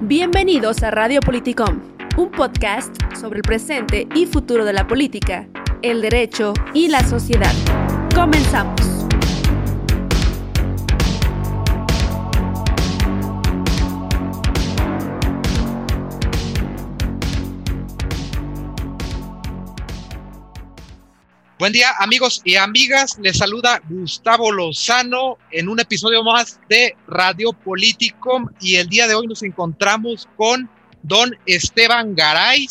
Bienvenidos a Radio Politicom, un podcast sobre el presente y futuro de la política, el derecho y la sociedad. Comenzamos. Buen día amigos y amigas, les saluda Gustavo Lozano en un episodio más de Radio Politicom y el día de hoy nos encontramos con don Esteban Garay,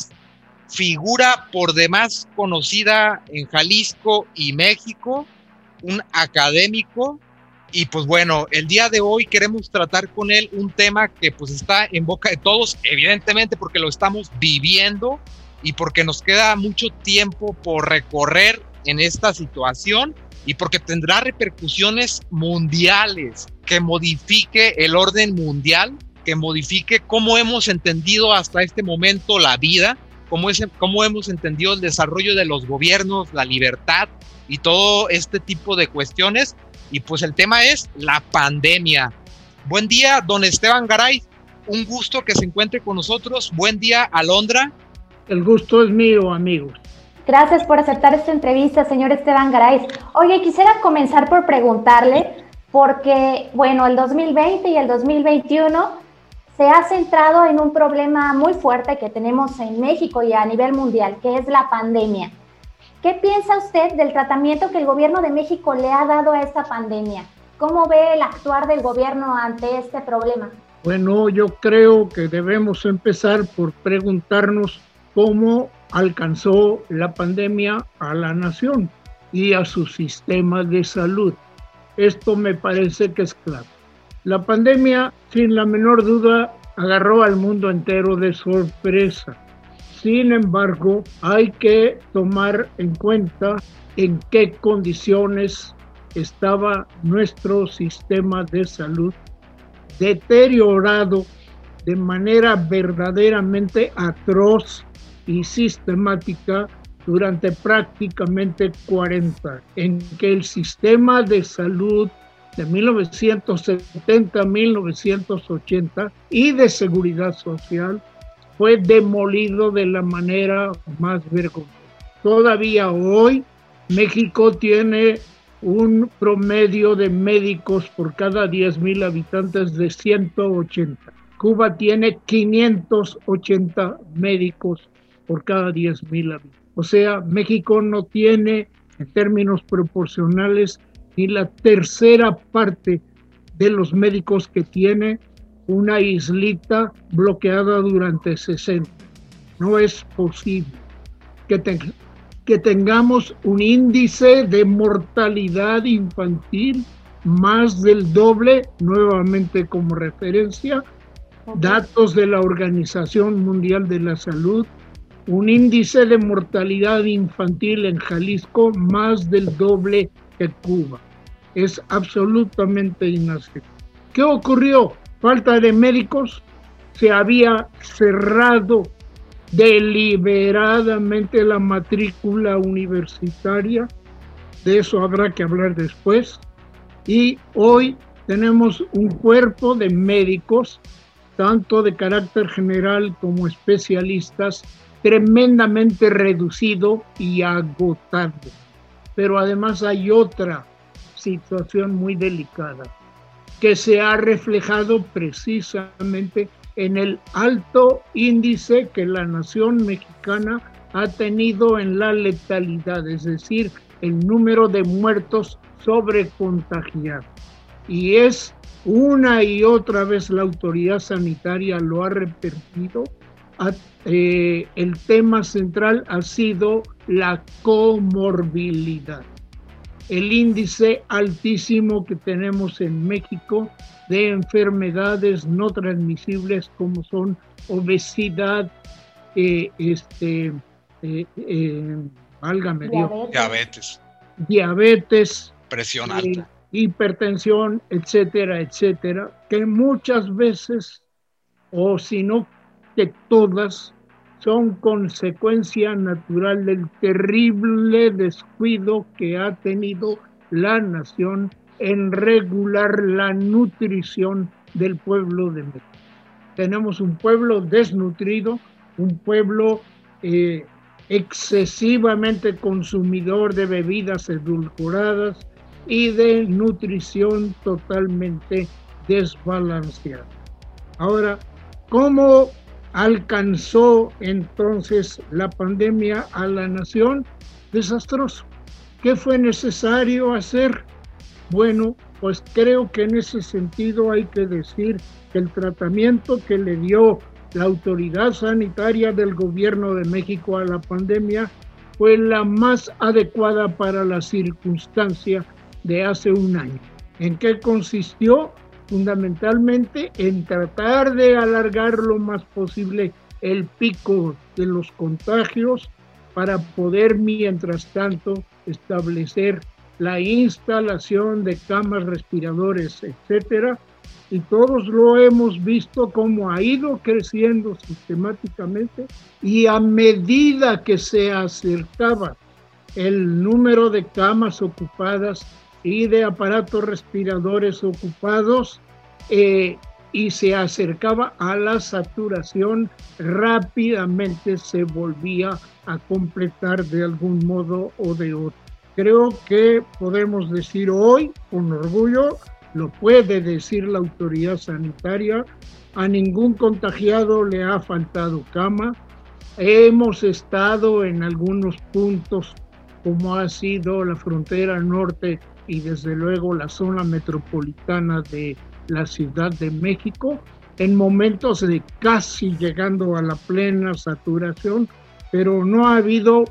figura por demás conocida en Jalisco y México, un académico. Y pues bueno, el día de hoy queremos tratar con él un tema que pues está en boca de todos, evidentemente porque lo estamos viviendo y porque nos queda mucho tiempo por recorrer en esta situación y porque tendrá repercusiones mundiales que modifique el orden mundial, que modifique cómo hemos entendido hasta este momento la vida, cómo, es, cómo hemos entendido el desarrollo de los gobiernos, la libertad y todo este tipo de cuestiones. Y pues el tema es la pandemia. Buen día, don Esteban Garay. Un gusto que se encuentre con nosotros. Buen día, Alondra. El gusto es mío, amigos. Gracias por aceptar esta entrevista, señor Esteban Garay. Oye, quisiera comenzar por preguntarle, porque, bueno, el 2020 y el 2021 se ha centrado en un problema muy fuerte que tenemos en México y a nivel mundial, que es la pandemia. ¿Qué piensa usted del tratamiento que el gobierno de México le ha dado a esta pandemia? ¿Cómo ve el actuar del gobierno ante este problema? Bueno, yo creo que debemos empezar por preguntarnos cómo alcanzó la pandemia a la nación y a su sistema de salud. Esto me parece que es claro. La pandemia, sin la menor duda, agarró al mundo entero de sorpresa. Sin embargo, hay que tomar en cuenta en qué condiciones estaba nuestro sistema de salud deteriorado de manera verdaderamente atroz y sistemática durante prácticamente 40, en que el sistema de salud de 1970-1980 y de seguridad social fue demolido de la manera más vergonzosa. Todavía hoy México tiene un promedio de médicos por cada 10.000 habitantes de 180. Cuba tiene 580 médicos por cada 10.000 habitantes. O sea, México no tiene en términos proporcionales ni la tercera parte de los médicos que tiene una islita bloqueada durante 60. No es posible que, que tengamos un índice de mortalidad infantil más del doble, nuevamente como referencia, datos de la Organización Mundial de la Salud, un índice de mortalidad infantil en Jalisco más del doble que Cuba. Es absolutamente inaceptable. ¿Qué ocurrió? Falta de médicos. Se había cerrado deliberadamente la matrícula universitaria. De eso habrá que hablar después. Y hoy tenemos un cuerpo de médicos, tanto de carácter general como especialistas, tremendamente reducido y agotado. Pero además hay otra situación muy delicada que se ha reflejado precisamente en el alto índice que la nación mexicana ha tenido en la letalidad, es decir, el número de muertos sobre contagiados. Y es una y otra vez la autoridad sanitaria lo ha repetido, eh, el tema central ha sido la comorbilidad. El índice altísimo que tenemos en México de enfermedades no transmisibles como son obesidad, eh, este, eh, eh válgame diabetes. diabetes, presión alta, hipertensión, etcétera, etcétera, que muchas veces, o si no que todas son consecuencia natural del terrible descuido que ha tenido la nación en regular la nutrición del pueblo de México. tenemos un pueblo desnutrido, un pueblo eh, excesivamente consumidor de bebidas edulcoradas y de nutrición totalmente desbalanceada. Ahora, ¿cómo alcanzó entonces la pandemia a la nación? Desastroso. ¿Qué fue necesario hacer? Bueno, pues creo que en ese sentido hay que decir que el tratamiento que le dio la autoridad sanitaria del gobierno de México a la pandemia fue la más adecuada para la circunstancia de hace un año. ¿En qué consistió? Fundamentalmente en tratar de alargar lo más posible el pico de los contagios para poder, mientras tanto, establecer la instalación de camas respiradores, etcétera, y todos lo hemos visto como ha ido creciendo sistemáticamente y a medida que se acercaba el número de camas ocupadas y de aparatos respiradores ocupados eh, y se acercaba a la saturación, rápidamente se volvía a completar de algún modo o de otro. Creo que podemos decir hoy con orgullo lo puede decir la autoridad sanitaria, a ningún contagiado le ha faltado cama. Hemos estado en algunos puntos como ha sido la frontera norte y desde luego la zona metropolitana de la Ciudad de México, en momentos de casi llegando a la plena saturación, pero no ha habido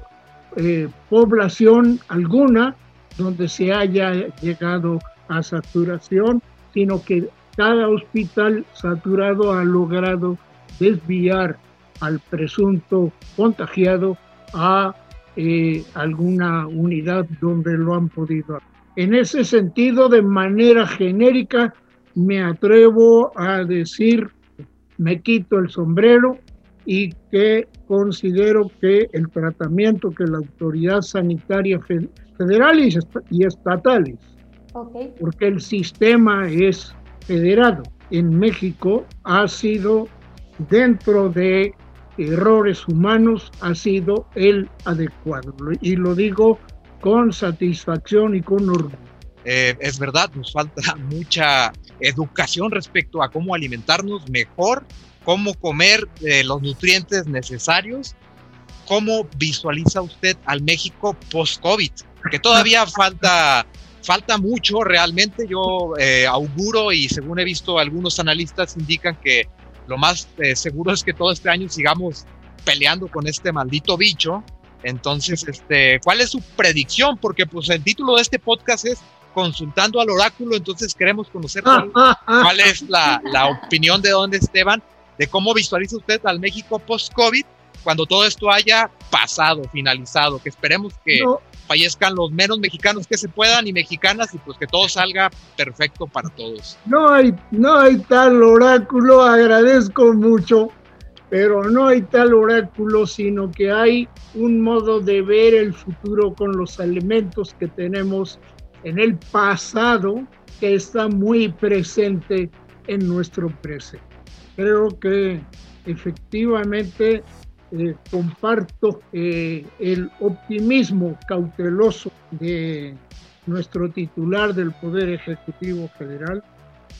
eh, población alguna donde se haya llegado a saturación, sino que cada hospital saturado ha logrado desviar al presunto contagiado a eh, alguna unidad donde lo han podido. En ese sentido, de manera genérica, me atrevo a decir, me quito el sombrero y que considero que el tratamiento que la autoridad sanitaria federal y estatales porque el sistema es federado. En México ha sido, dentro de errores humanos, ha sido el adecuado. Y lo digo con satisfacción y con orgullo. Eh, es verdad, nos falta mucha educación respecto a cómo alimentarnos mejor, cómo comer eh, los nutrientes necesarios. ¿Cómo visualiza usted al México post-COVID? Que todavía falta falta mucho realmente. Yo eh, auguro y según he visto algunos analistas indican que lo más seguro es que todo este año sigamos peleando con este maldito bicho. Entonces, este, ¿cuál es su predicción? Porque pues el título de este podcast es Consultando al Oráculo, entonces queremos conocer cuál, es la, la, opinión de Don Esteban, de cómo visualiza usted al México post-COVID cuando todo esto haya pasado, finalizado, que esperemos que fallezcan los menos mexicanos que se puedan y mexicanas y pues que todo salga perfecto para todos. No hay, no hay tal oráculo, agradezco mucho, pero no hay tal oráculo, sino que hay un modo de ver el futuro con los elementos que tenemos en el pasado que está muy presente en nuestro presente. Creo que efectivamente eh, comparto eh, el optimismo cauteloso de nuestro titular del Poder Ejecutivo Federal.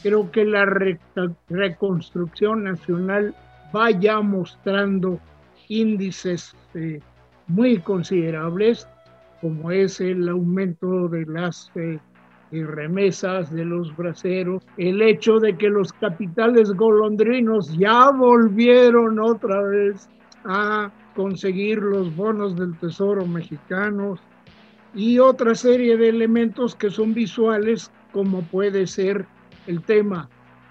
Creo que la reconstrucción nacional vaya mostrando índices eh, muy considerables, como es el aumento de las remesas de los braceros, el hecho de que los capitales golondrinos ya volvieron otra vez a conseguir los bonos del Tesoro mexicano y otra serie de elementos que son visuales como puede ser el tema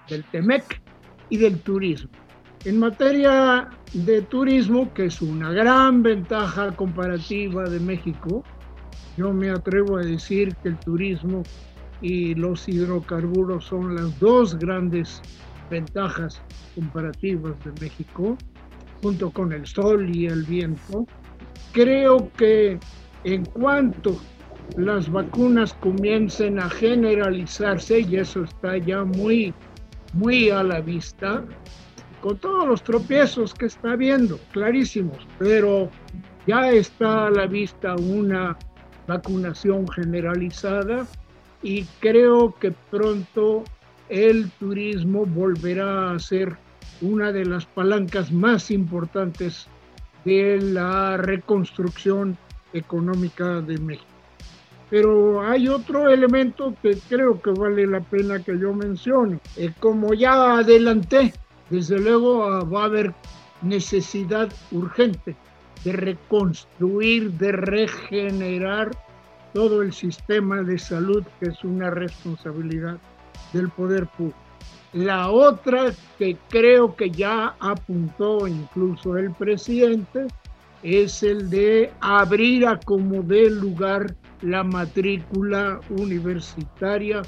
del TEMEC y del turismo. En materia de turismo, que es una gran ventaja comparativa de México, yo me atrevo a decir que el turismo y los hidrocarburos son las dos grandes ventajas comparativas de México junto con el sol y el viento, creo que en cuanto las vacunas comiencen a generalizarse, y eso está ya muy, muy a la vista, con todos los tropiezos que está habiendo, clarísimos, pero ya está a la vista una vacunación generalizada y creo que pronto el turismo volverá a ser una de las palancas más importantes de la reconstrucción económica de México. Pero hay otro elemento que creo que vale la pena que yo mencione. Eh, como ya adelanté, desde luego ah, va a haber necesidad urgente de reconstruir, de regenerar todo el sistema de salud, que es una responsabilidad del poder público. La otra que creo que ya apuntó incluso el presidente es el de abrir a como dé lugar la matrícula universitaria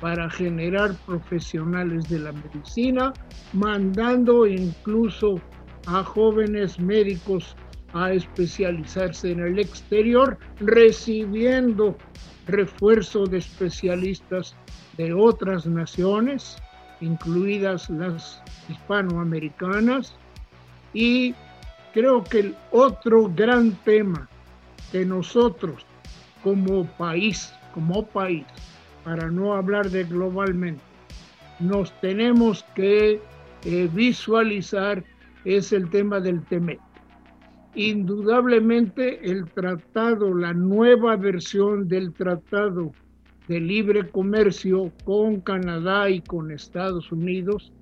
para generar profesionales de la medicina, mandando incluso a jóvenes médicos a especializarse en el exterior, recibiendo refuerzo de especialistas de otras naciones, incluidas las hispanoamericanas, y creo que el otro gran tema que nosotros como país, como país, para no hablar de globalmente, nos tenemos que eh, visualizar es el tema del TEMEC. Indudablemente el tratado, la nueva versión del tratado de libre comercio con Canadá y con Estados Unidos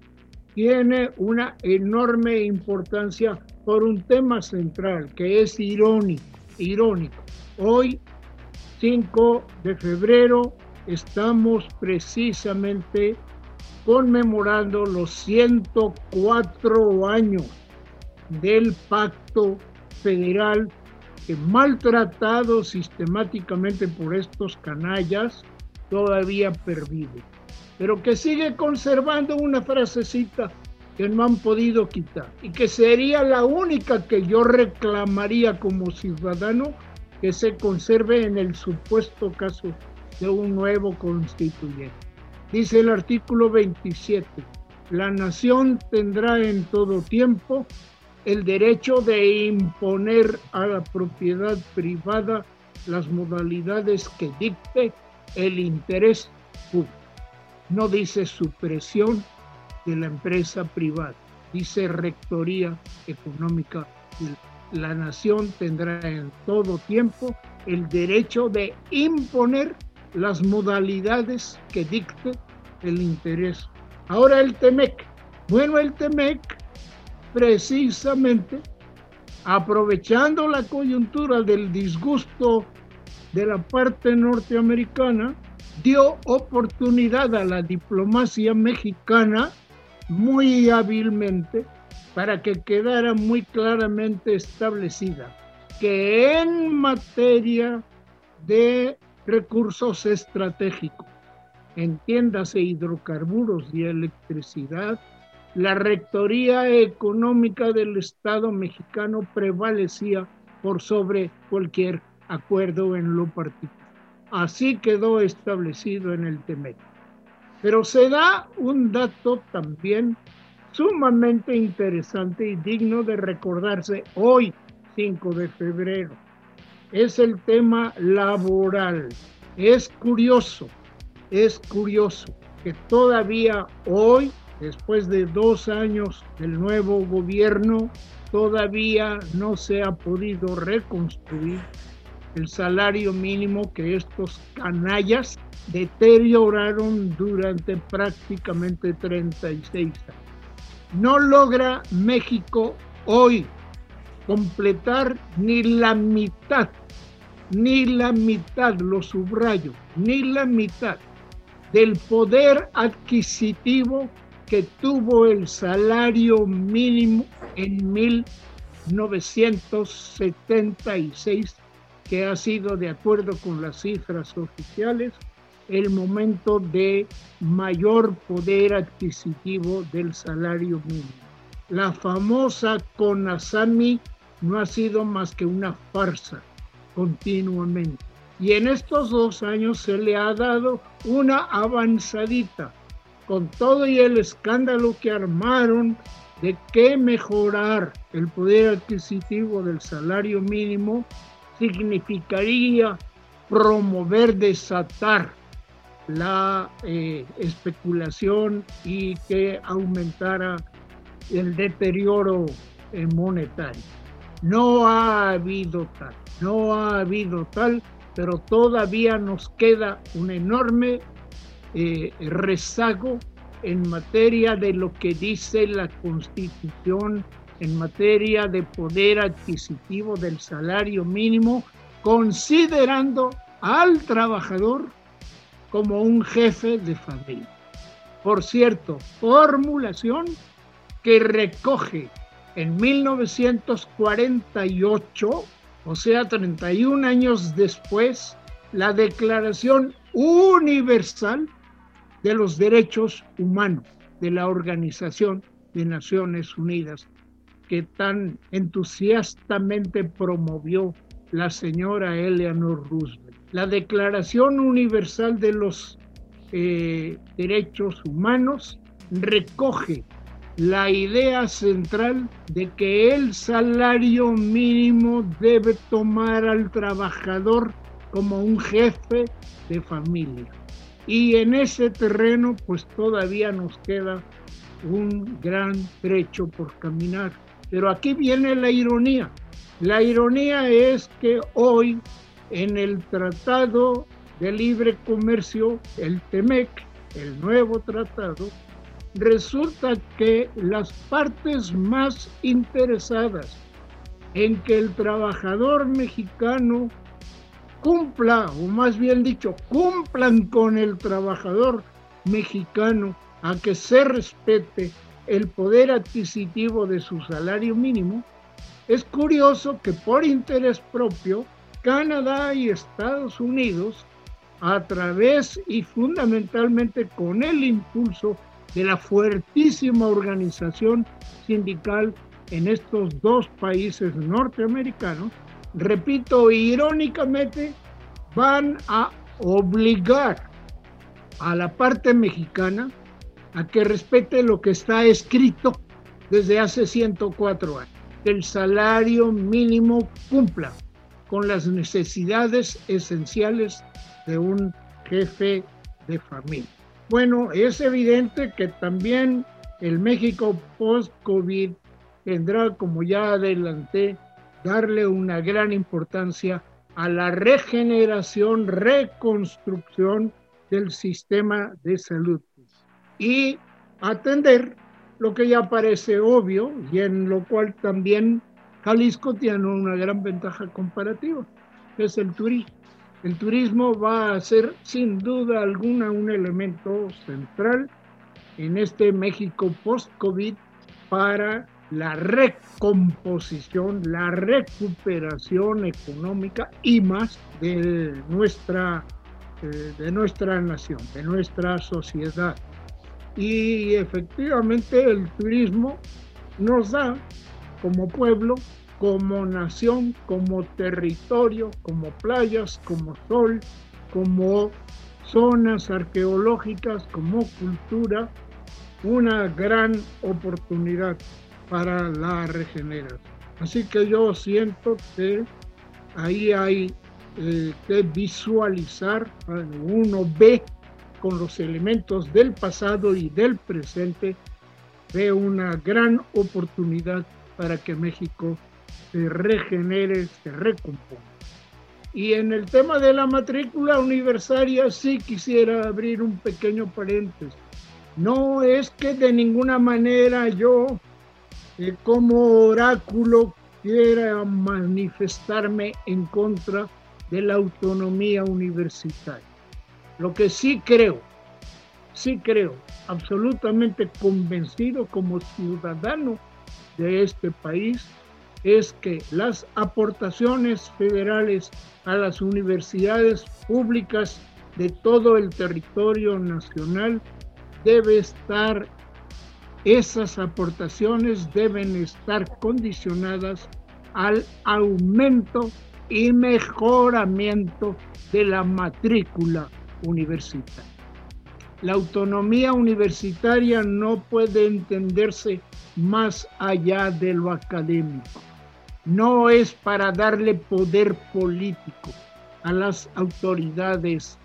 tiene una enorme importancia por un tema central que es irónico, irónico. Hoy, 5 de febrero, estamos precisamente conmemorando los 104 años del pacto federal que maltratado sistemáticamente por estos canallas todavía pervive, pero que sigue conservando una frasecita que no han podido quitar y que sería la única que yo reclamaría como ciudadano que se conserve en el supuesto caso de un nuevo constituyente. Dice el artículo 27, la nación tendrá en todo tiempo el derecho de imponer a la propiedad privada las modalidades que dicte el interés público. No dice supresión de la empresa privada, dice rectoría económica. La nación tendrá en todo tiempo el derecho de imponer las modalidades que dicte el interés. Ahora el TEMEC. Bueno, el TEMEC precisamente aprovechando la coyuntura del disgusto de la parte norteamericana, dio oportunidad a la diplomacia mexicana muy hábilmente para que quedara muy claramente establecida que en materia de recursos estratégicos, entiéndase hidrocarburos y electricidad, la rectoría económica del Estado mexicano prevalecía por sobre cualquier acuerdo en lo particular. Así quedó establecido en el TEMEC. Pero se da un dato también sumamente interesante y digno de recordarse hoy, 5 de febrero. Es el tema laboral. Es curioso, es curioso que todavía hoy, después de dos años del nuevo gobierno, todavía no se ha podido reconstruir el salario mínimo que estos canallas deterioraron durante prácticamente 36 años. No logra México hoy completar ni la mitad, ni la mitad, lo subrayo, ni la mitad del poder adquisitivo que tuvo el salario mínimo en 1976 que ha sido, de acuerdo con las cifras oficiales, el momento de mayor poder adquisitivo del salario mínimo. La famosa CONASAMI no ha sido más que una farsa continuamente. Y en estos dos años se le ha dado una avanzadita con todo y el escándalo que armaron de que mejorar el poder adquisitivo del salario mínimo significaría promover, desatar la eh, especulación y que aumentara el deterioro eh, monetario. No ha habido tal, no ha habido tal, pero todavía nos queda un enorme eh, rezago en materia de lo que dice la Constitución, en materia de poder adquisitivo del salario mínimo, considerando al trabajador como un jefe de familia. Por cierto, formulación que recoge en 1948, o sea, 31 años después, la Declaración Universal de los Derechos Humanos de la Organización de Naciones Unidas, que tan entusiastamente promovió la señora Eleanor Roosevelt. La Declaración Universal de los eh, Derechos Humanos recoge la idea central de que el salario mínimo debe tomar al trabajador como un jefe de familia. Y en ese terreno pues todavía nos queda un gran trecho por caminar. Pero aquí viene la ironía. La ironía es que hoy en el Tratado de Libre Comercio, el TEMEC, el nuevo tratado, resulta que las partes más interesadas en que el trabajador mexicano cumpla, o más bien dicho, cumplan con el trabajador mexicano a que se respete el poder adquisitivo de su salario mínimo, es curioso que por interés propio, Canadá y Estados Unidos, a través y fundamentalmente con el impulso de la fuertísima organización sindical en estos dos países norteamericanos, repito, irónicamente, van a obligar a la parte mexicana a que respete lo que está escrito desde hace 104 años, que el salario mínimo cumpla con las necesidades esenciales de un jefe de familia. Bueno, es evidente que también el México post-COVID tendrá, como ya adelanté, darle una gran importancia a la regeneración, reconstrucción del sistema de salud y atender lo que ya parece obvio y en lo cual también Jalisco tiene una gran ventaja comparativa, que es el turismo. El turismo va a ser sin duda alguna un elemento central en este México post-COVID para la recomposición, la recuperación económica y más de nuestra, eh, de nuestra nación, de nuestra sociedad. Y efectivamente el turismo nos da como pueblo como nación, como territorio, como playas, como sol, como zonas arqueológicas, como cultura, una gran oportunidad para la regeneración. Así que yo siento que ahí hay eh, que visualizar, uno ve con los elementos del pasado y del presente, ve una gran oportunidad para que México se regenere, se recomponga. Y en el tema de la matrícula universitaria sí quisiera abrir un pequeño paréntesis. No es que de ninguna manera yo eh, como oráculo quiera manifestarme en contra de la autonomía universitaria. Lo que sí creo, sí creo, absolutamente convencido como ciudadano de este país, es que las aportaciones federales a las universidades públicas de todo el territorio nacional debe estar, esas aportaciones deben estar condicionadas al aumento y mejoramiento de la matrícula universitaria. La autonomía universitaria no puede entenderse más allá de lo académico. No es para darle poder político a las autoridades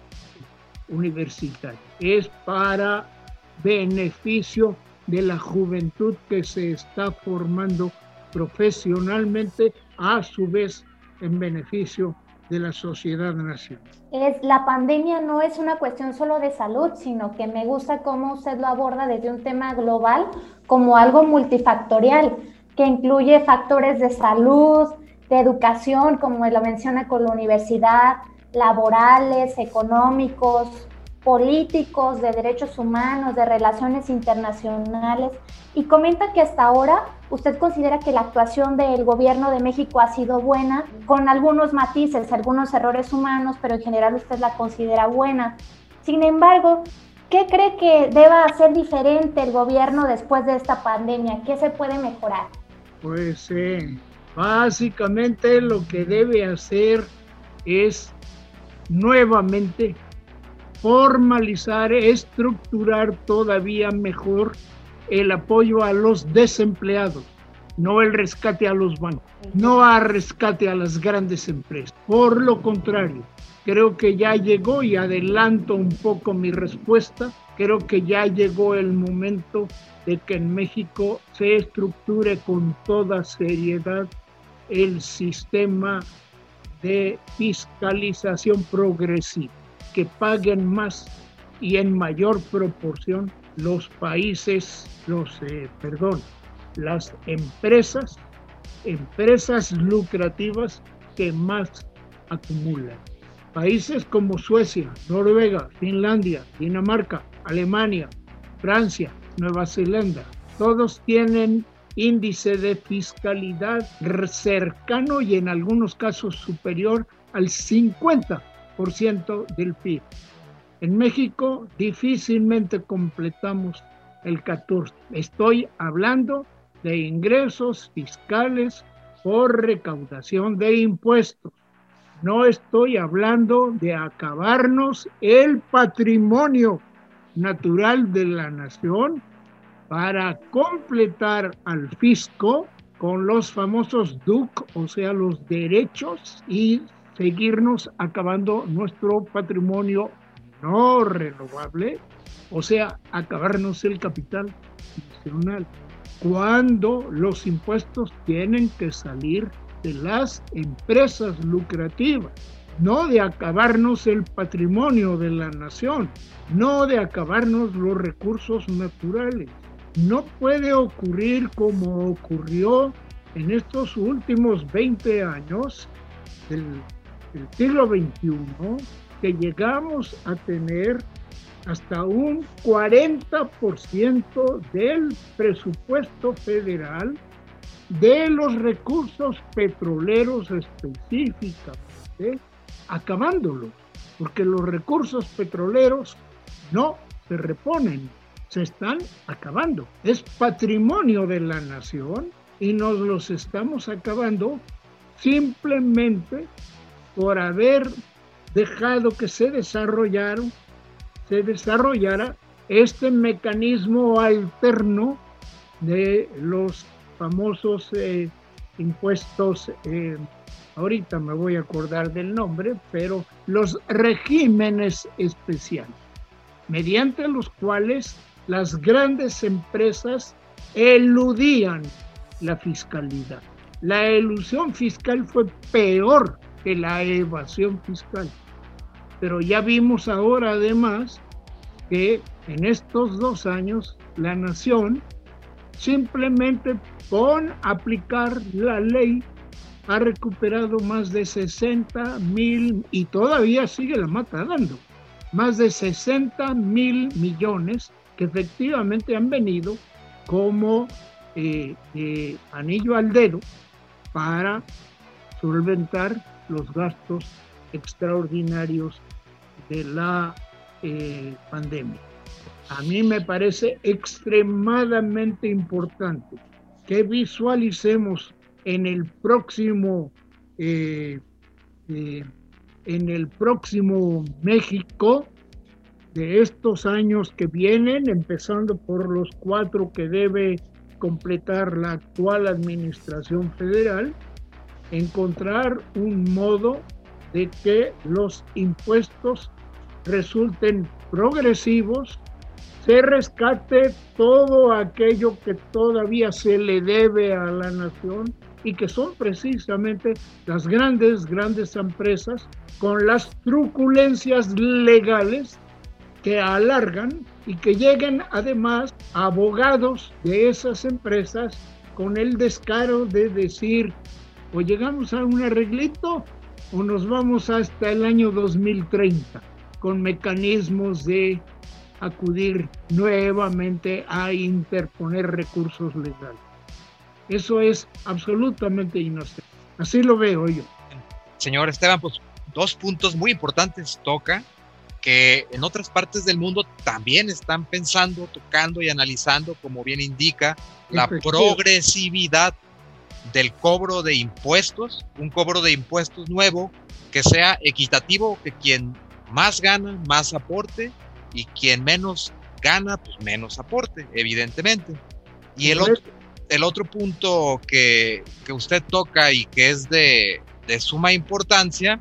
universitarias, es para beneficio de la juventud que se está formando profesionalmente, a su vez en beneficio de la sociedad nacional. Es, la pandemia no es una cuestión solo de salud, sino que me gusta cómo usted lo aborda desde un tema global como algo multifactorial, que incluye factores de salud, de educación, como lo menciona con la universidad, laborales, económicos, políticos, de derechos humanos, de relaciones internacionales, y comenta que hasta ahora usted considera que la actuación del gobierno de México ha sido buena, con algunos matices, algunos errores humanos, pero en general usted la considera buena. Sin embargo, ¿qué cree que deba hacer diferente el gobierno después de esta pandemia? ¿Qué se puede mejorar? Pues eh, básicamente lo que debe hacer es nuevamente formalizar, estructurar todavía mejor el apoyo a los desempleados, no el rescate a los bancos, no a rescate a las grandes empresas. Por lo contrario, creo que ya llegó y adelanto un poco mi respuesta, creo que ya llegó el momento de que en México se estructure con toda seriedad el sistema de fiscalización progresiva que paguen más y en mayor proporción los países, los, eh, perdón, las empresas, empresas lucrativas que más acumulan. Países como Suecia, Noruega, Finlandia, Dinamarca, Alemania, Francia, Nueva Zelanda, todos tienen índice de fiscalidad cercano y en algunos casos superior al 50 del PIB. En México difícilmente completamos el 14. Estoy hablando de ingresos fiscales por recaudación de impuestos. No estoy hablando de acabarnos el patrimonio natural de la nación para completar al fisco con los famosos DUC, o sea, los derechos y seguirnos acabando nuestro patrimonio no renovable, o sea, acabarnos el capital nacional, cuando los impuestos tienen que salir de las empresas lucrativas, no de acabarnos el patrimonio de la nación, no de acabarnos los recursos naturales. No puede ocurrir como ocurrió en estos últimos 20 años del el siglo XXI que llegamos a tener hasta un 40% del presupuesto federal de los recursos petroleros específicamente, acabándolos, porque los recursos petroleros no se reponen, se están acabando. Es patrimonio de la nación y nos los estamos acabando simplemente por haber dejado que se desarrollaron, se desarrollara este mecanismo alterno de los famosos eh, impuestos, eh, ahorita me voy a acordar del nombre, pero los regímenes especiales, mediante los cuales las grandes empresas eludían la fiscalidad. La elusión fiscal fue peor que la evasión fiscal. Pero ya vimos ahora además que en estos dos años la nación simplemente con aplicar la ley ha recuperado más de 60 mil y todavía sigue la mata dando, más de 60 mil millones que efectivamente han venido como eh, eh, anillo al dedo para solventar los gastos extraordinarios de la eh, pandemia. A mí me parece extremadamente importante que visualicemos en el próximo, eh, eh, en el próximo México de estos años que vienen, empezando por los cuatro que debe completar la actual administración federal, encontrar un modo de que los impuestos resulten progresivos, se rescate todo aquello que todavía se le debe a la nación y que son precisamente las grandes, grandes empresas con las truculencias legales que alargan y que lleguen además abogados de esas empresas con el descaro de decir, o llegamos a un arreglito o nos vamos hasta el año 2030 con mecanismos de acudir nuevamente a interponer recursos legales. Eso es absolutamente inocente. Así lo veo yo. Señor Esteban, pues dos puntos muy importantes toca que en otras partes del mundo también están pensando, tocando y analizando, como bien indica, la progresividad del cobro de impuestos, un cobro de impuestos nuevo que sea equitativo, que quien más gana, más aporte, y quien menos gana, pues menos aporte, evidentemente. Y el otro, el otro punto que, que usted toca y que es de, de suma importancia,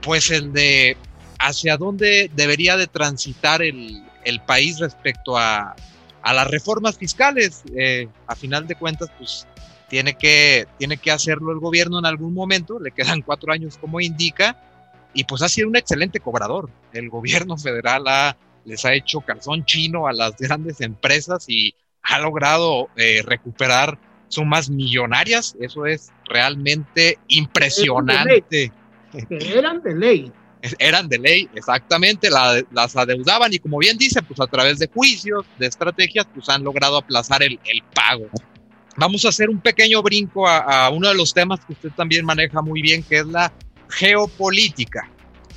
pues el de hacia dónde debería de transitar el, el país respecto a, a, las reformas fiscales. Eh, a final de cuentas, pues tiene que, tiene que hacerlo el gobierno en algún momento, le quedan cuatro años como indica, y pues ha sido un excelente cobrador. El gobierno federal ha, les ha hecho calzón chino a las grandes empresas y ha logrado eh, recuperar sumas millonarias. Eso es realmente impresionante. eran de ley eran de ley, exactamente, las adeudaban y como bien dice, pues a través de juicios, de estrategias, pues han logrado aplazar el, pago. Vamos a hacer un pequeño brinco a, uno de los temas que usted también maneja muy bien, que es la geopolítica.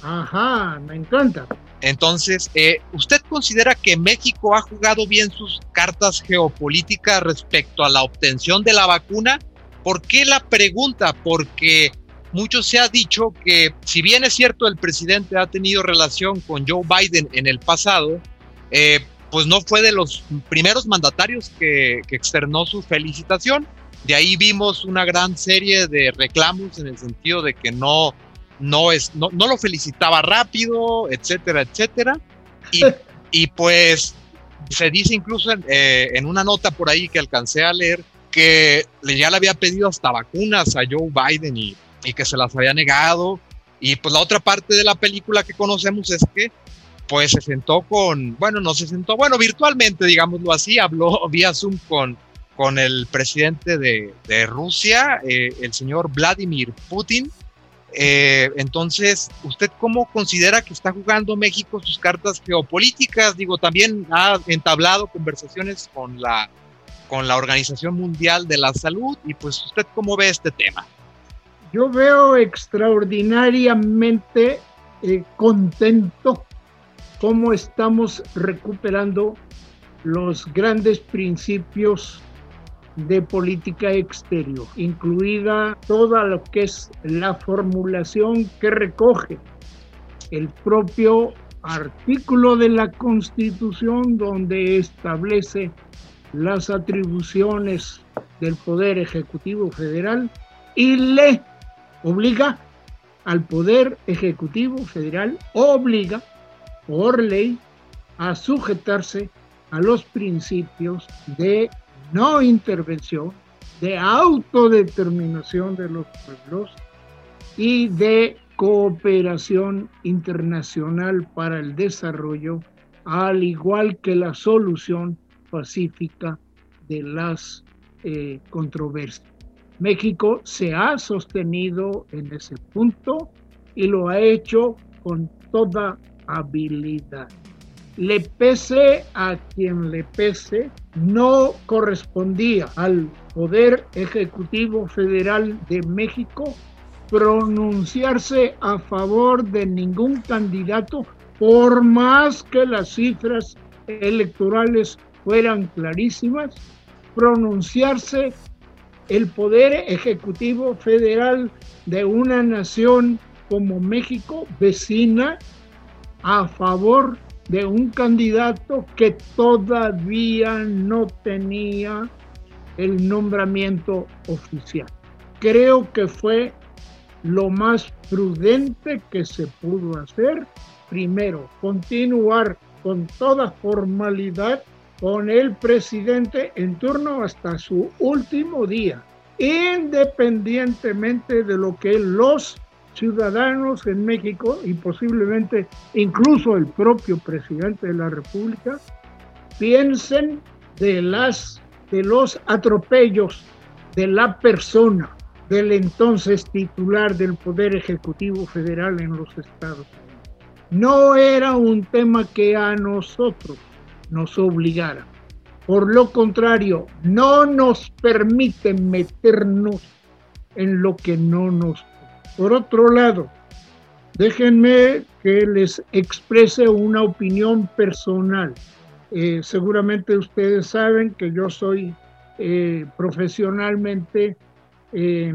Ajá, me encanta. Entonces, eh, ¿usted considera que México ha jugado bien sus cartas geopolíticas respecto a la obtención de la vacuna? ¿Por qué la pregunta? Porque mucho se ha dicho que si bien es cierto el presidente ha tenido relación con Joe Biden en el pasado, eh, pues no fue de los primeros mandatarios que, externó su felicitación. De ahí vimos una gran serie de reclamos en el sentido de que no, no, es, no, lo felicitaba rápido, etcétera, etcétera. Y, y pues se dice incluso en, eh, en, una nota por ahí que alcancé a leer que ya le había pedido hasta vacunas a Joe Biden y y que se las había negado. Y pues la otra parte de la película que conocemos es que pues se sentó con, bueno, no se sentó, bueno, virtualmente, digámoslo así, habló vía Zoom con, con el presidente de, de Rusia, eh, el señor Vladimir Putin. Eh, entonces, ¿usted cómo considera que está jugando México sus cartas geopolíticas? Digo, también ha entablado conversaciones con la, con la Organización Mundial de la Salud y pues usted cómo ve este tema. Yo veo extraordinariamente eh, contento cómo estamos recuperando los grandes principios de política exterior, incluida toda lo que es la formulación que recoge el propio artículo de la Constitución donde establece las atribuciones del Poder Ejecutivo Federal y le obliga al Poder Ejecutivo Federal, obliga por ley a sujetarse a los principios de no intervención, de autodeterminación de los pueblos y de cooperación internacional para el desarrollo, al igual que la solución pacífica de las eh, controversias. México se ha sostenido en ese punto y lo ha hecho con toda habilidad. Le pese a quien le pese, no correspondía al Poder Ejecutivo Federal de México pronunciarse a favor de ningún candidato, por más que las cifras electorales fueran clarísimas, pronunciarse el poder ejecutivo federal de una nación como México, vecina, a favor de un candidato que todavía no tenía el nombramiento oficial. Creo que fue lo más prudente que se pudo hacer. Primero, continuar con toda formalidad con el presidente en turno hasta su último día, independientemente de lo que los ciudadanos en México y posiblemente incluso el propio presidente de la República piensen de las de los atropellos de la persona del entonces titular del Poder Ejecutivo Federal en los Estados. No era un tema que a nosotros nos obligara. Por lo contrario, no nos permite meternos en lo que no nos... Por otro lado, déjenme que les exprese una opinión personal. Eh, seguramente ustedes saben que yo soy eh, profesionalmente eh,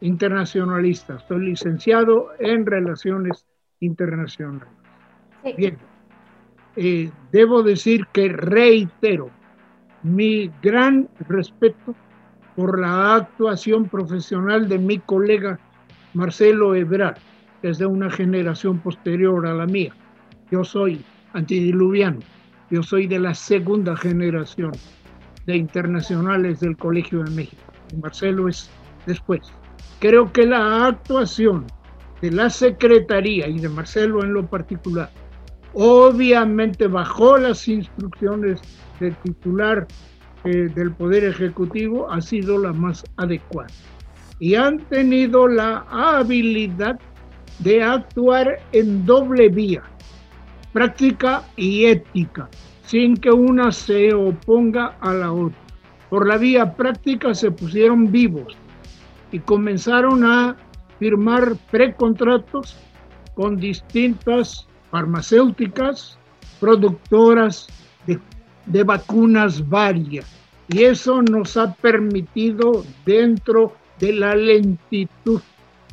internacionalista, soy licenciado en relaciones internacionales. Bien, debo decir que reitero mi gran respeto por la actuación profesional de mi colega Marcelo Ebrard, es de una generación posterior a la mía. Yo soy antidiluviano, yo soy de la segunda generación de internacionales del Colegio de México. Marcelo es después. Creo que la actuación de la Secretaría y de Marcelo en lo particular, obviamente bajo las instrucciones del titular eh, del Poder Ejecutivo ha sido la más adecuada. Y han tenido la habilidad de actuar en doble vía, práctica y ética, sin que una se oponga a la otra. Por la vía práctica se pusieron vivos y comenzaron a firmar precontratos con distintas farmacéuticas, productoras de vacunas varias. Y eso nos ha permitido, dentro de la lentitud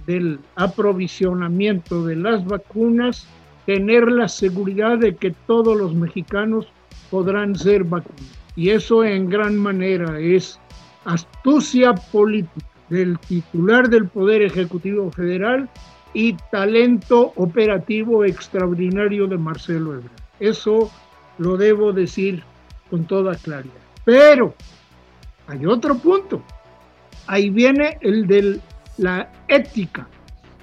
del aprovisionamiento de las vacunas, tener la seguridad de que todos los mexicanos podrán ser vacunados. Y eso en gran manera es astucia política del titular del Poder Ejecutivo Federal y talento operativo extraordinario de Marcelo Ebrard. Eso lo debo decir con toda claridad. Pero hay otro punto. Ahí viene el de la ética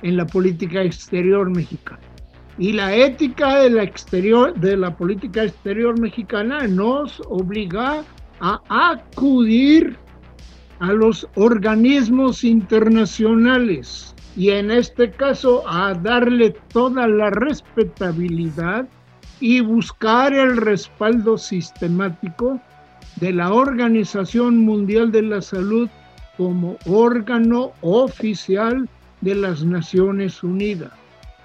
en la política exterior mexicana. Y la ética de la, exterior, de la política exterior mexicana nos obliga a acudir a los organismos internacionales y en este caso a darle toda la respetabilidad y buscar el respaldo sistemático de la Organización Mundial de la Salud como órgano oficial de las Naciones Unidas.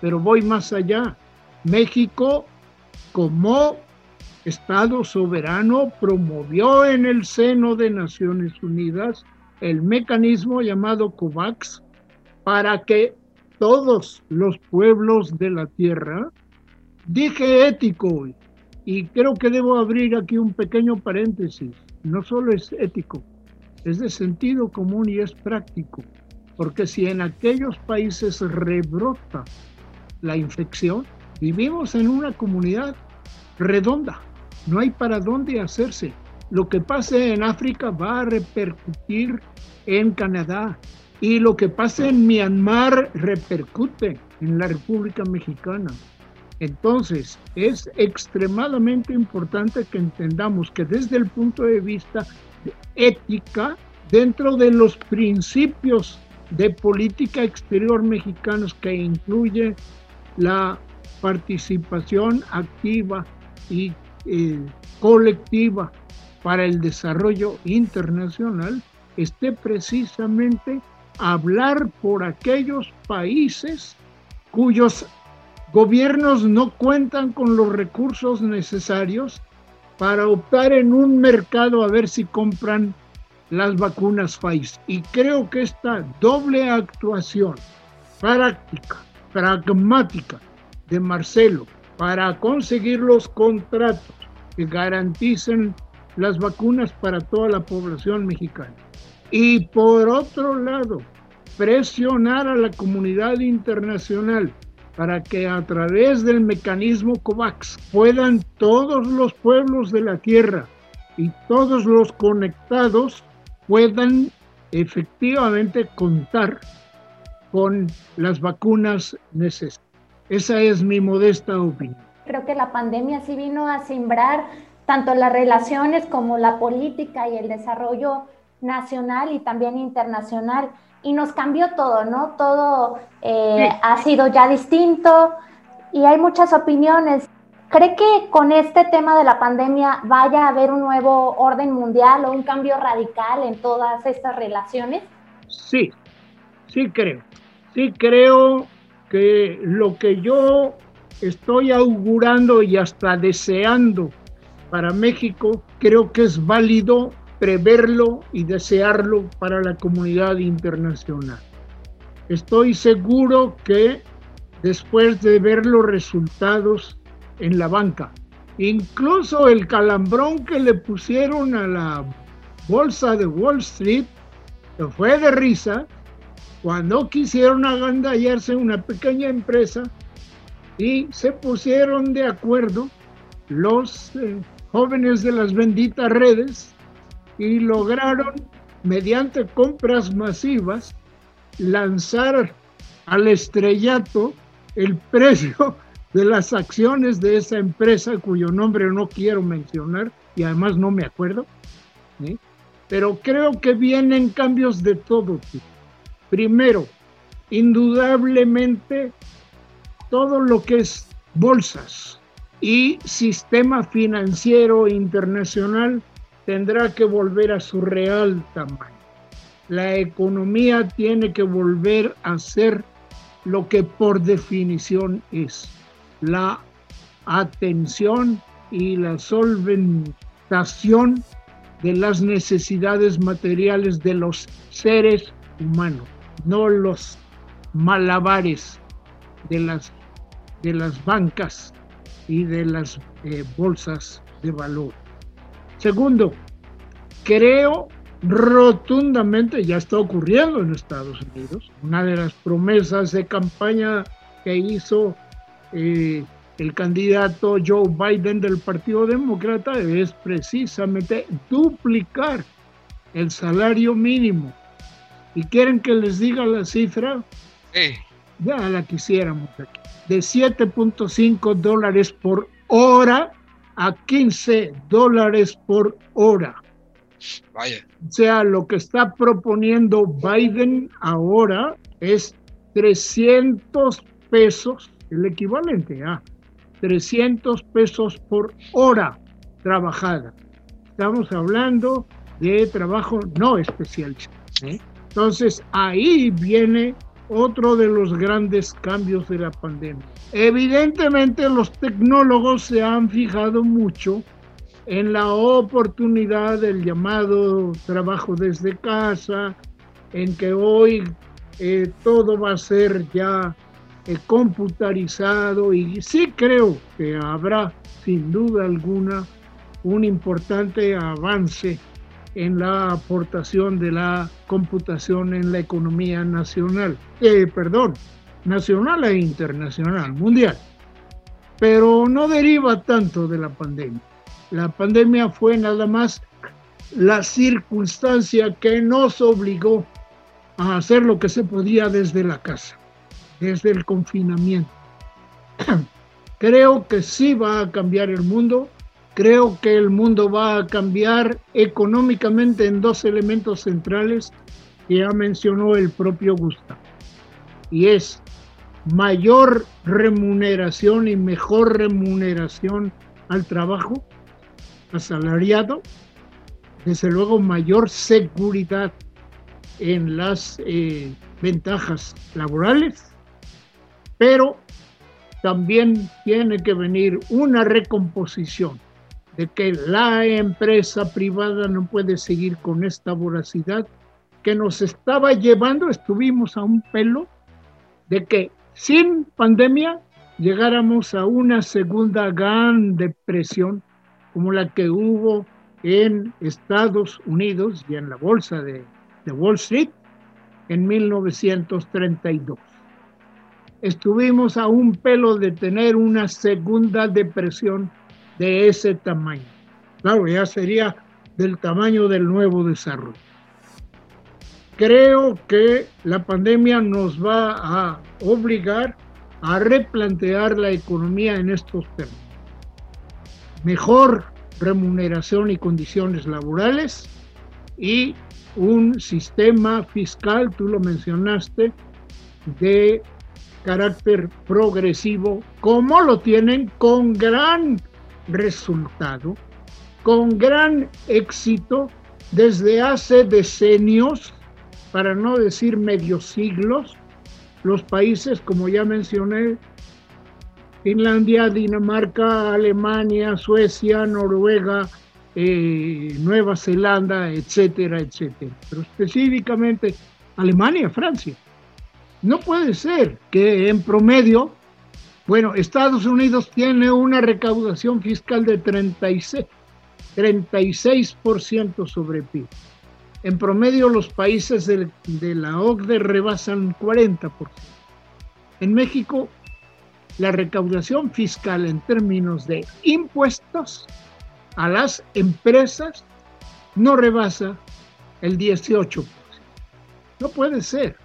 Pero voy más allá. México, como Estado soberano, promovió en el seno de Naciones Unidas el mecanismo llamado COVAX para que todos los pueblos de la Tierra Dije ético y creo que debo abrir aquí un pequeño paréntesis. No solo es ético, es de sentido común y es práctico. Porque si en aquellos países rebrota la infección, vivimos en una comunidad redonda. No hay para dónde hacerse. Lo que pase en África va a repercutir en Canadá. Y lo que pase en Myanmar repercute en la República Mexicana. Entonces, es extremadamente importante que entendamos que desde el punto de vista ética, dentro de los principios de política exterior mexicanos que incluye la participación activa y eh, colectiva para el desarrollo internacional, esté precisamente hablar por aquellos países cuyos gobiernos no cuentan con los recursos necesarios para optar en un mercado a ver si compran las vacunas Pfizer. Y creo que esta doble actuación práctica, pragmática de Marcelo para conseguir los contratos que garanticen las vacunas para toda la población mexicana. Y por otro lado, presionar a la comunidad internacional para que a través del mecanismo COVAX puedan todos los pueblos de la Tierra y todos los conectados puedan efectivamente contar con las vacunas necesarias. Esa es mi modesta opinión. Creo que la pandemia sí vino a simbrar tanto las relaciones como la política y el desarrollo nacional y también internacional. Y nos cambió todo, ¿no? Todo eh, ha sido ya distinto y hay muchas opiniones. ¿Cree que con este tema de la pandemia vaya a haber un nuevo orden mundial o un cambio radical en todas estas relaciones? Sí, sí creo. Sí creo que lo que yo estoy augurando y hasta deseando para México, creo que es válido preverlo y desearlo para la comunidad internacional. Estoy seguro que después de ver los resultados en la banca, incluso el calambrón que le pusieron a la bolsa de Wall Street, que fue de risa, cuando quisieron agandallarse una pequeña empresa y se pusieron de acuerdo los eh, jóvenes de las benditas redes y lograron, mediante compras masivas, lanzar al estrellato el precio de las acciones de esa empresa cuyo nombre no quiero mencionar y además no me acuerdo. Pero creo que vienen cambios de todo tipo. Primero, indudablemente todo lo que es bolsas y sistema financiero internacional tendrá que volver a su real tamaño. La economía tiene que volver a ser lo que por definición es la atención y la solventación de las necesidades materiales de los seres humanos, no los malabares de las de las bancas y de las eh, bolsas de valor. Segundo, creo rotundamente, ya está ocurriendo en Estados Unidos, una de las promesas de campaña que hizo eh, el candidato Joe Biden del Partido Demócrata es precisamente duplicar el salario mínimo. ¿Y quieren que les diga la cifra? Sí ya la quisiéramos aquí, de 7.5 dólares por hora a 15 dólares por hora. Vaya. O sea, lo que está proponiendo Biden ahora es 300 pesos, el equivalente a 300 pesos por hora trabajada. Estamos hablando de trabajo no especializado. ¿eh? Entonces ahí viene otro de los grandes cambios de la pandemia. Evidentemente los tecnólogos se han fijado mucho en la oportunidad del llamado trabajo desde casa, en que hoy eh, todo va a ser ya eh, computarizado y sí creo que habrá sin duda alguna un importante avance en la aportación de la computación en la economía nacional, eh, perdón, nacional e internacional, mundial. Pero no deriva tanto de la pandemia. La pandemia fue nada más la circunstancia que nos obligó a hacer lo que se podía desde la casa, desde el confinamiento. Creo que sí va a cambiar el mundo Creo que el mundo va a cambiar económicamente en dos elementos centrales que ya mencionó el propio Gustavo. Y es mayor remuneración y mejor remuneración al trabajo asalariado, desde luego mayor seguridad en las eh, ventajas laborales, pero también tiene que venir una recomposición de que la empresa privada no puede seguir con esta voracidad que nos estaba llevando, estuvimos a un pelo de que sin pandemia llegáramos a una segunda gran depresión como la que hubo en Estados Unidos y en la bolsa de, de Wall Street en 1932. Estuvimos a un pelo de tener una segunda depresión de ese tamaño. Claro, ya sería del tamaño del nuevo desarrollo. Creo que la pandemia nos va a obligar a replantear la economía en estos términos. Mejor remuneración y condiciones laborales y un sistema fiscal, tú lo mencionaste, de carácter progresivo, como lo tienen con gran resultado, con gran éxito desde hace decenios, para no decir medio siglos, los países, como ya mencioné, Finlandia, Dinamarca, Alemania, Suecia, Noruega, eh, Nueva Zelanda, etcétera, etcétera. Pero específicamente Alemania, Francia. No puede ser que en promedio, bueno, Estados Unidos tiene una recaudación fiscal de 36, 36% sobre PIB. En promedio los países de, de la OCDE rebasan 40%. En México la recaudación fiscal en términos de impuestos a las empresas no rebasa el 18%. No puede ser,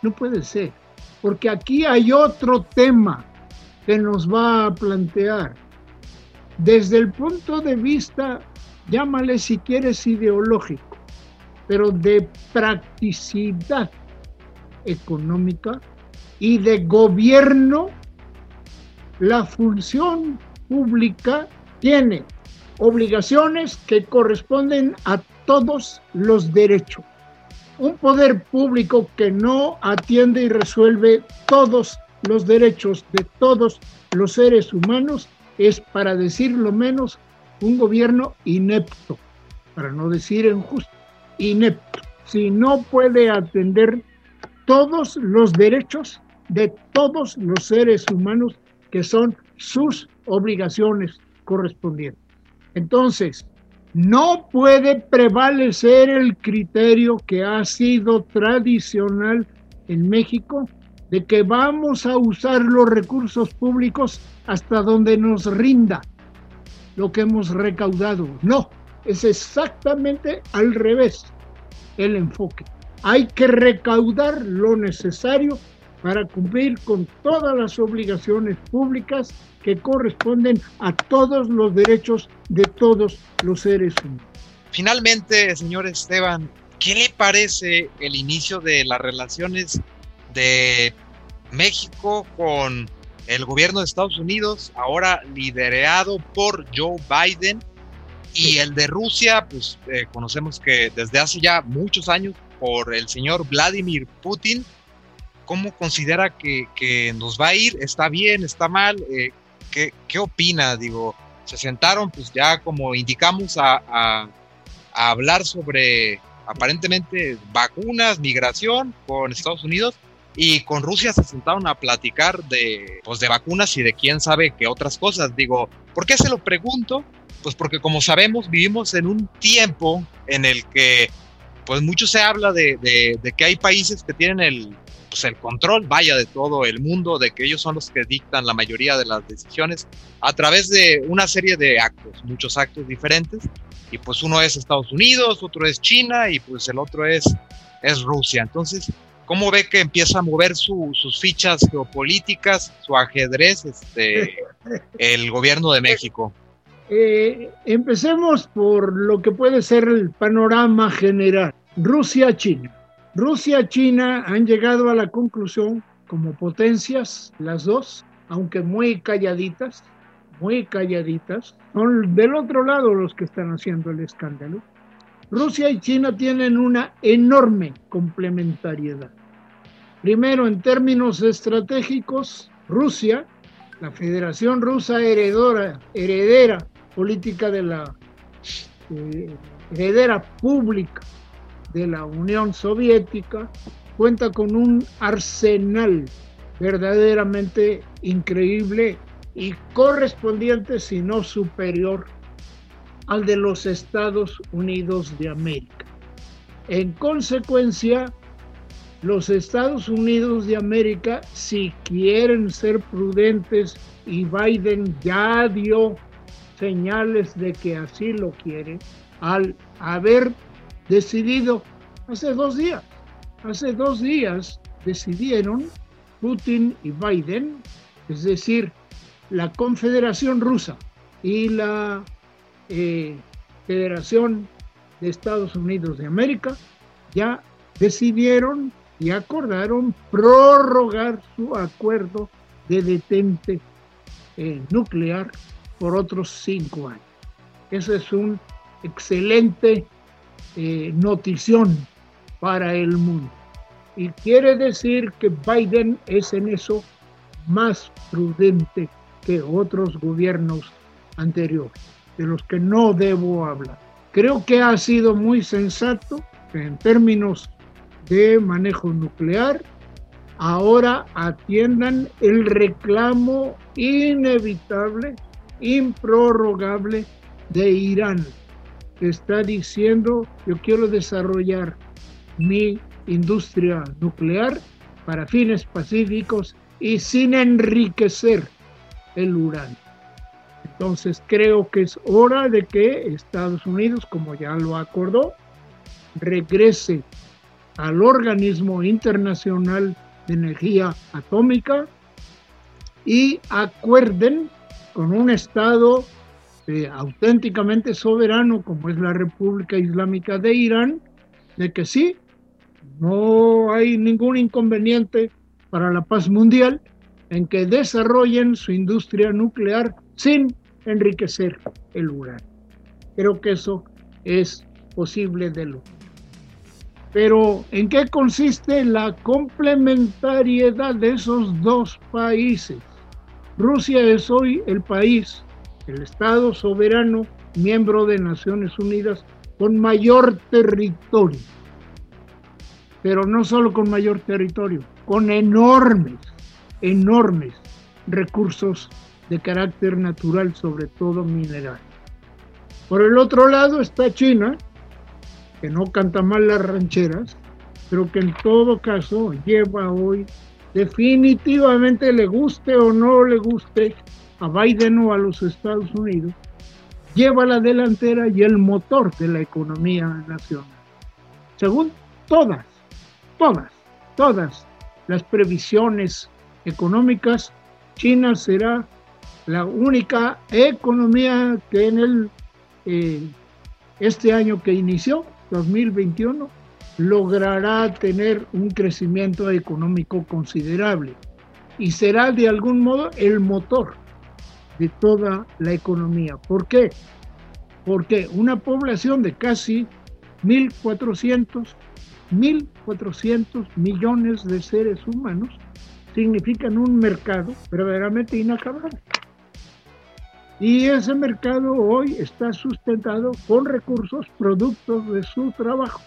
no puede ser, porque aquí hay otro tema que nos va a plantear. Desde el punto de vista, llámale si quieres ideológico, pero de practicidad económica y de gobierno la función pública tiene obligaciones que corresponden a todos los derechos. Un poder público que no atiende y resuelve todos los derechos de todos los seres humanos es, para decir lo menos, un gobierno inepto, para no decir injusto, inepto. Si no puede atender todos los derechos de todos los seres humanos que son sus obligaciones correspondientes. Entonces, no puede prevalecer el criterio que ha sido tradicional en México de que vamos a usar los recursos públicos hasta donde nos rinda lo que hemos recaudado. No, es exactamente al revés el enfoque. Hay que recaudar lo necesario para cumplir con todas las obligaciones públicas que corresponden a todos los derechos de todos los seres humanos. Finalmente, señor Esteban, ¿qué le parece el inicio de las relaciones de México con el gobierno de Estados Unidos, ahora liderado por Joe Biden, y el de Rusia, pues eh, conocemos que desde hace ya muchos años por el señor Vladimir Putin, ¿Cómo considera que, nos va a ir? ¿Está bien? ¿Está mal? Eh, ¿qué, opina? Digo, se sentaron, pues ya como indicamos, a, hablar sobre aparentemente vacunas, migración con Estados Unidos y con Rusia se sentaron a platicar de, pues, de vacunas y de quién sabe qué otras cosas. Digo, ¿por qué se lo pregunto? Pues porque como sabemos vivimos en un tiempo en el que pues mucho se habla de, de que hay países que tienen el, pues el control, vaya, de todo el mundo, de que ellos son los que dictan la mayoría de las decisiones a través de una serie de actos, muchos actos diferentes. Y pues uno es Estados Unidos, otro es China y pues el otro es, es Rusia. Entonces, ¿cómo ve que empieza a mover sus fichas geopolíticas, su ajedrez, este, el gobierno de México? Eh, empecemos por lo que puede ser el panorama general. Rusia-China. Rusia y China han llegado a la conclusión, como potencias, las dos, aunque muy calladitas, muy calladitas, son del otro lado los que están haciendo el escándalo. Rusia y China tienen una enorme complementariedad. Primero, en términos estratégicos, Rusia, la Federación Rusa heredora, heredera política de la eh, heredera pública de la Unión Soviética, cuenta con un arsenal verdaderamente increíble y correspondiente, si no superior, al de los Estados Unidos de América. En consecuencia, los Estados Unidos de América, si quieren ser prudentes, y Biden ya dio señales de que así lo quiere, al haber decidido hace dos días, hace dos días decidieron Putin y Biden, es decir, la Confederación Rusa y la eh, Federación de Estados Unidos de América, ya decidieron y acordaron prorrogar su acuerdo de detente eh, nuclear por otros cinco años. Esa es una excelente eh, notición para el mundo. Y quiere decir que Biden es en eso más prudente que otros gobiernos anteriores, de los que no debo hablar. Creo que ha sido muy sensato en términos de manejo nuclear. Ahora atiendan el reclamo inevitable, improrrogable de Irán, que está diciendo, yo quiero desarrollar mi industria nuclear para fines pacíficos y sin enriquecer el uranio. Entonces creo que es hora de que Estados Unidos, como ya lo acordó, regrese al organismo internacional de energía atómica y acuerden con un Estado eh, auténticamente soberano como es la República Islámica de Irán, de que sí, no hay ningún inconveniente para la paz mundial en que desarrollen su industria nuclear sin enriquecer el uranio. Creo que eso es posible de lo. Pero ¿en qué consiste la complementariedad de esos dos países? Rusia es hoy el país, el Estado soberano, miembro de Naciones Unidas, con mayor territorio pero no solo con mayor territorio, con enormes, enormes recursos de carácter natural, sobre todo mineral. Por el otro lado está China, que no canta mal las rancheras, pero que en todo caso lleva hoy, definitivamente le guste o no le guste a Biden o a los Estados Unidos, lleva la delantera y el motor de la economía nacional. Según todas todas, todas las previsiones económicas, China será la única economía que en el, eh, este año que inició, 2021, logrará tener un crecimiento económico considerable y será de algún modo el motor de toda la economía. ¿Por qué? Porque una población de casi 1.400 1.400 millones de seres humanos significan un mercado verdaderamente inacabable. Y ese mercado hoy está sustentado con recursos productos de su trabajo.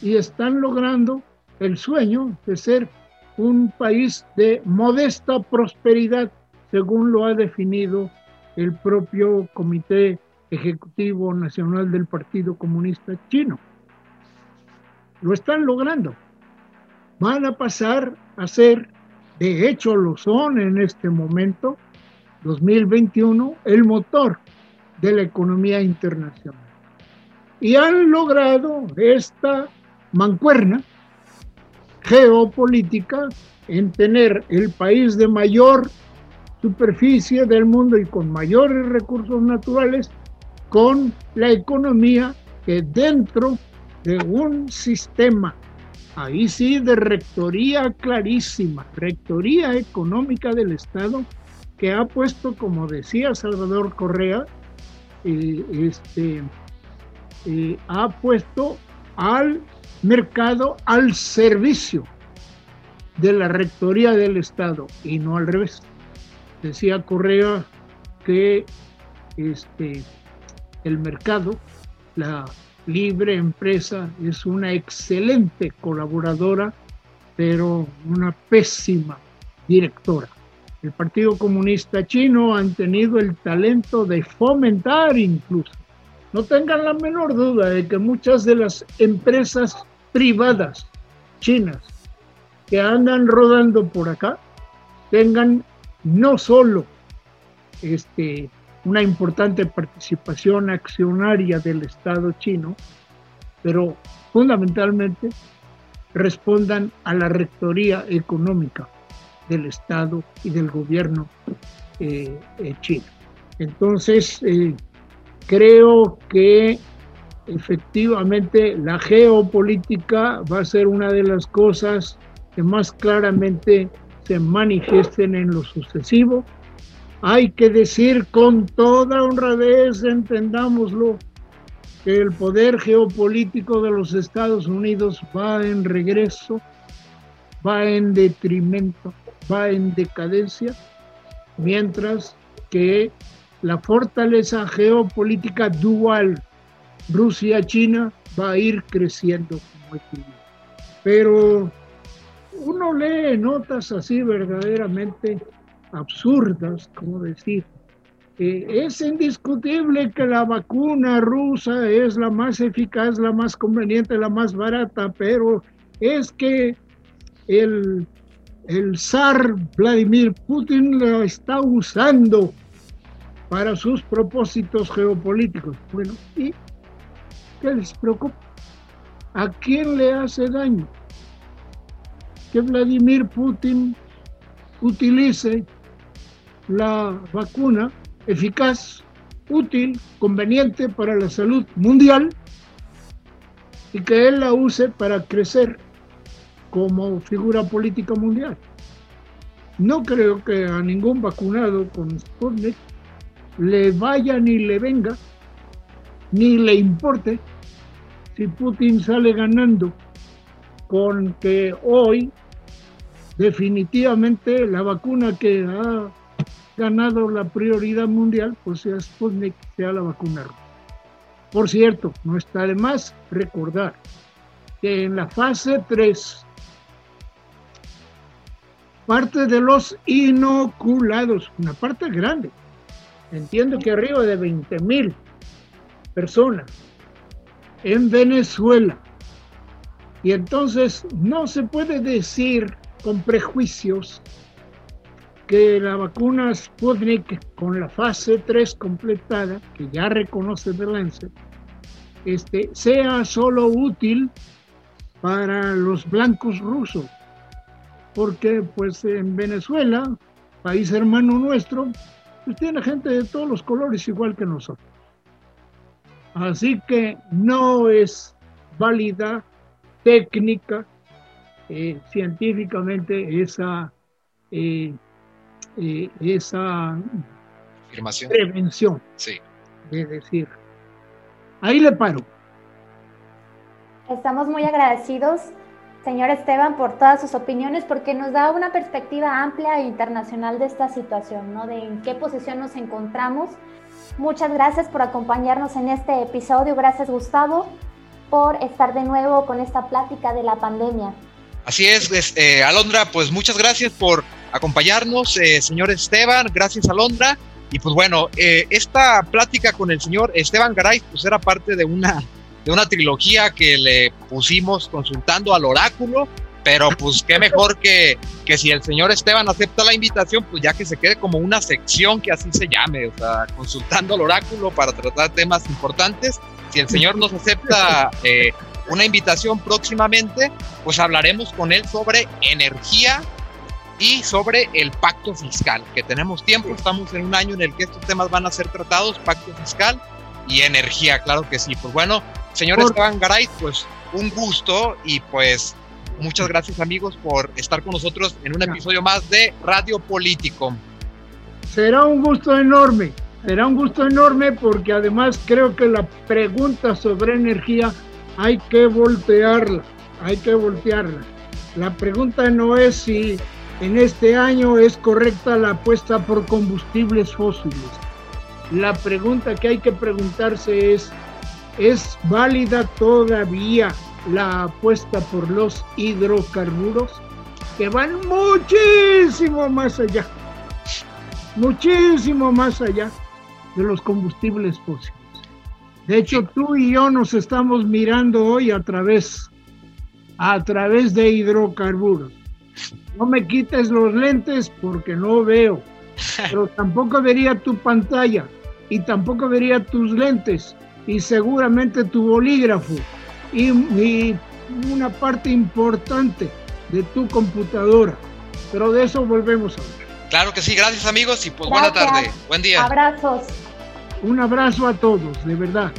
Y están logrando el sueño de ser un país de modesta prosperidad, según lo ha definido el propio Comité Ejecutivo Nacional del Partido Comunista Chino lo están logrando. Van a pasar a ser, de hecho lo son en este momento, 2021, el motor de la economía internacional. Y han logrado esta mancuerna geopolítica en tener el país de mayor superficie del mundo y con mayores recursos naturales con la economía que dentro de un sistema, ahí sí, de rectoría clarísima, rectoría económica del Estado, que ha puesto, como decía Salvador Correa, eh, este, eh, ha puesto al mercado al servicio de la rectoría del Estado y no al revés. Decía Correa que este, el mercado, la Libre Empresa es una excelente colaboradora, pero una pésima directora. El Partido Comunista Chino han tenido el talento de fomentar incluso. No tengan la menor duda de que muchas de las empresas privadas chinas que andan rodando por acá tengan no solo este, una importante participación accionaria del Estado chino, pero fundamentalmente respondan a la rectoría económica del Estado y del gobierno eh, eh, chino. Entonces, eh, creo que efectivamente la geopolítica va a ser una de las cosas que más claramente se manifiesten en lo sucesivo. Hay que decir con toda honradez, entendámoslo, que el poder geopolítico de los Estados Unidos va en regreso, va en detrimento, va en decadencia, mientras que la fortaleza geopolítica dual Rusia-China va a ir creciendo como. Pero uno lee notas así verdaderamente absurdas, como decir, es indiscutible que la vacuna rusa es la más eficaz, la más conveniente, la más barata, pero es que el, el zar Vladimir Putin la está usando para sus propósitos geopolíticos. Bueno, ¿y qué les preocupa? ¿A quién le hace daño? Que Vladimir Putin utilice la vacuna eficaz, útil, conveniente para la salud mundial y que él la use para crecer como figura política mundial. No creo que a ningún vacunado con Sputnik le vaya ni le venga, ni le importe si Putin sale ganando con que hoy definitivamente la vacuna que ha ganado la prioridad mundial, pues sea Sputnik, sea la vacuna. Por cierto, no está de más recordar que en la fase 3, parte de los inoculados, una parte grande, entiendo que arriba de 20 mil personas en Venezuela. Y entonces no se puede decir con prejuicios que la vacuna Sputnik con la fase 3 completada, que ya reconoce de Lancet, este, sea solo útil para los blancos rusos, porque pues en Venezuela, país hermano nuestro, pues tiene gente de todos los colores igual que nosotros. Así que no es válida técnica, eh, científicamente esa eh, eh, esa prevención. Sí. Es decir, ahí le paro. Estamos muy agradecidos, señor Esteban, por todas sus opiniones, porque nos da una perspectiva amplia e internacional de esta situación, ¿no? De en qué posición nos encontramos. Muchas gracias por acompañarnos en este episodio. Gracias, Gustavo, por estar de nuevo con esta plática de la pandemia. Así es, eh, Alondra, pues muchas gracias por acompañarnos, eh, señor Esteban, gracias Alondra. Y pues bueno, eh, esta plática con el señor Esteban Garay, pues era parte de una, de una trilogía que le pusimos consultando al oráculo, pero pues qué mejor que, que si el señor Esteban acepta la invitación, pues ya que se quede como una sección que así se llame, o sea, consultando al oráculo para tratar temas importantes. Si el señor nos acepta eh, una invitación próximamente, pues hablaremos con él sobre energía y sobre el pacto fiscal, que tenemos tiempo, estamos en un año en el que estos temas van a ser tratados, pacto fiscal y energía, claro que sí. Pues bueno, señor Esteban Garay, pues un gusto y pues muchas gracias amigos por estar con nosotros en un episodio más de Radio Político. Será un gusto enorme, será un gusto enorme porque además creo que la pregunta sobre energía hay que voltearla, hay que voltearla. La pregunta no es si en este año es correcta la apuesta por combustibles fósiles. La pregunta que hay que preguntarse es, ¿es válida todavía la apuesta por los hidrocarburos? que van muchísimo más allá, muchísimo más allá de los combustibles fósiles. De hecho, tú y yo nos estamos mirando hoy a través, a través de hidrocarburos. No me quites los lentes porque no veo, pero tampoco vería tu pantalla y tampoco vería tus lentes y seguramente tu bolígrafo y, y una parte importante de tu computadora. Pero de eso volvemos a hablar. Claro que sí, gracias amigos y pues buena tarde, buen día. Abrazos. Un abrazo a todos, de verdad.